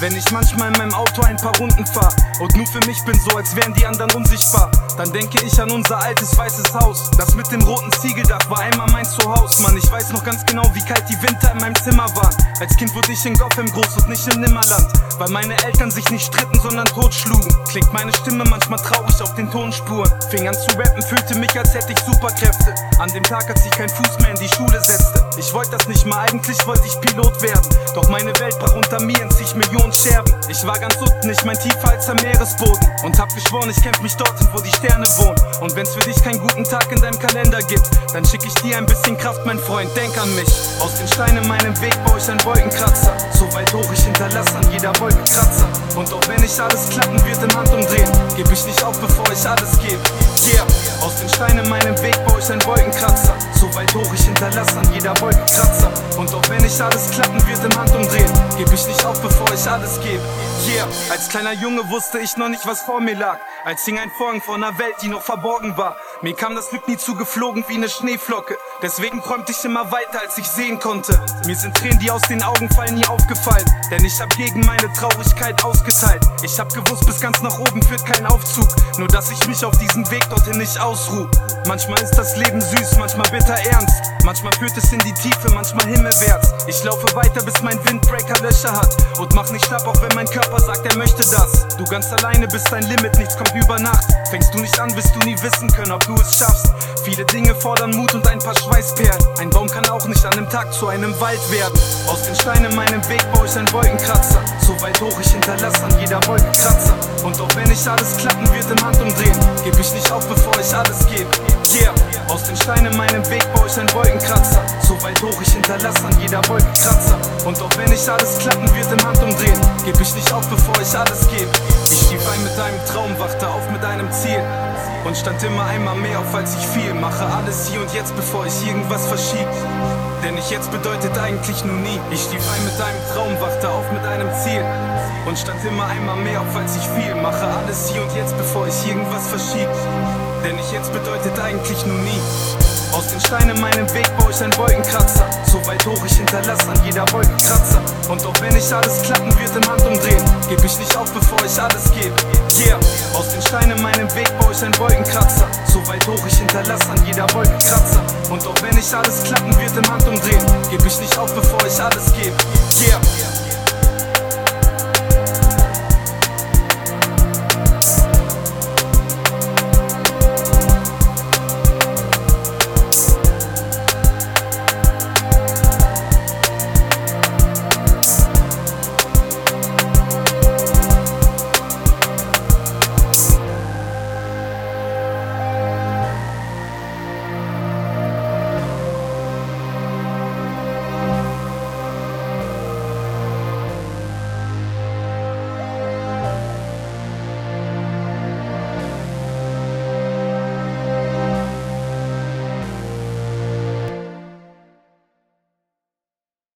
Wenn ich manchmal in meinem Auto ein paar Runden fahr und nur für mich bin, so als wären die anderen unsichtbar, dann denke ich an unser altes weißes Haus. Das mit dem roten Ziegeldach war einmal mein Zuhause, Mann. Ich weiß noch ganz genau, wie kalt die Winter in meinem Zimmer waren. Als Kind wurde ich in Gotham groß und nicht in Nimmerland, weil meine Eltern sich nicht stritten, sondern totschlugen. Klingt meine Stimme manchmal traurig auf den Tonspuren. Fing an zu rappen, fühlte mich, als hätte ich Superkräfte. An dem Tag, als ich keinen Fuß mehr in die Schule setzte. Ich wollte das nicht mal, eigentlich wollte ich Pilot werden. Doch meine Welt brach unter mir in zig Millionen Scherben. Ich war ganz unten, ich mein tiefer als der Meeresboden. Und hab geschworen, ich kämpf mich dorthin, wo die Sterne wohnen. Und wenn's für dich keinen guten Tag in deinem Kalender gibt, dann schick ich dir ein bisschen Kraft, mein Freund, denk an mich. Aus den Steinen meinem Weg baue ich einen Wolkenkratzer. So weit hoch, ich hinterlasse an jeder Wolkenkratzer. Und auch wenn nicht alles klappen wird im Handumdrehen, geb ich nicht auf, bevor ich alles gebe. Yeah, aus den Steinen meinem Weg baue ich einen Wolkenkratzer. So weit hoch, ich hinterlasse an jeder Wolkenkratzer. Und auch wenn nicht alles klappen wird im Handumdrehen, geb ich nicht auf, bevor ich alles gebe. Yeah, als kleiner Junge wusste ich noch nicht, was vor mir lag. Als hing ein Vorhang vor einer Welt, die noch verborgen war. Mir kam das Glück nie zugeflogen wie eine Schneeflocke. Deswegen träumte ich immer weiter, als ich sehen konnte. Mir sind Tränen, die aus den Augen fallen, nie aufgefallen. Denn ich hab gegen meine Traurigkeit ausgeteilt. Ich hab gewusst, bis ganz nach oben führt kein Aufzug. Nur dass ich mich auf diesem Weg dorthin nicht ausruh. Manchmal ist das Leben süß, manchmal bitter ernst. Manchmal führt es in die Tiefe, manchmal himmelwärts. Ich laufe weiter, bis mein Windbreaker Löcher hat. Und mach nicht schlapp, auch wenn mein Körper sagt, er möchte das. Du ganz alleine bist dein Limit, nichts kommt über Nacht. Fängst du nicht an, wirst du nie wissen können, ob du es schaffst. Viele Dinge fordern Mut und ein paar Schweißperlen. Ein Baum kann auch nicht an einem Tag zu einem Wald werden. Aus den Steinen meinem Weg baue ich einen Wolkenkratzer. So weit hoch, ich hinterlasse an jeder Wolkenkratzer. Und auch wenn nicht alles klappen wird im Handumdrehen, geb ich nicht auf, bevor ich alles gebe. Yeah, aus den Steinen meinem Weg baue ich einen Wolkenkratzer. So weit hoch, ich hinterlasse an jeder Wolkenkratzer. Und auch wenn nicht alles klappen wird im Handumdrehen, geb ich nicht auf, bevor ich alles gebe. Ich stief ein mit einem Traum, wachte auf mit einem Ziel. Und stand immer einmal mehr auf, als ich fiel. Mache alles hier und jetzt, bevor ich irgendwas verschieb. Denn ich jetzt bedeutet eigentlich nur nie. Ich stief ein mit einem Traum, wachte auf mit einem Ziel. Und stand immer einmal mehr auf, als ich fiel. Mache alles hier und jetzt, bevor ich irgendwas verschieb. Denn ich jetzt bedeutet eigentlich nur nie. Aus den Steinen meinem Weg baue ich einen Wolkenkratzer. So weit hoch, ich hinterlasse an jeder Wolkenkratzer. Und auch wenn nicht alles klappen wird im Handumdrehen, geb ich nicht auf, bevor ich alles gebe. Yeah, aus den Steinen meinem Weg baue ich einen Wolkenkratzer. So weit hoch, ich hinterlasse an jeder Wolkenkratzer. Und auch wenn nicht alles klappen wird im Handumdrehen, geb ich nicht auf, bevor ich alles gebe. Yeah.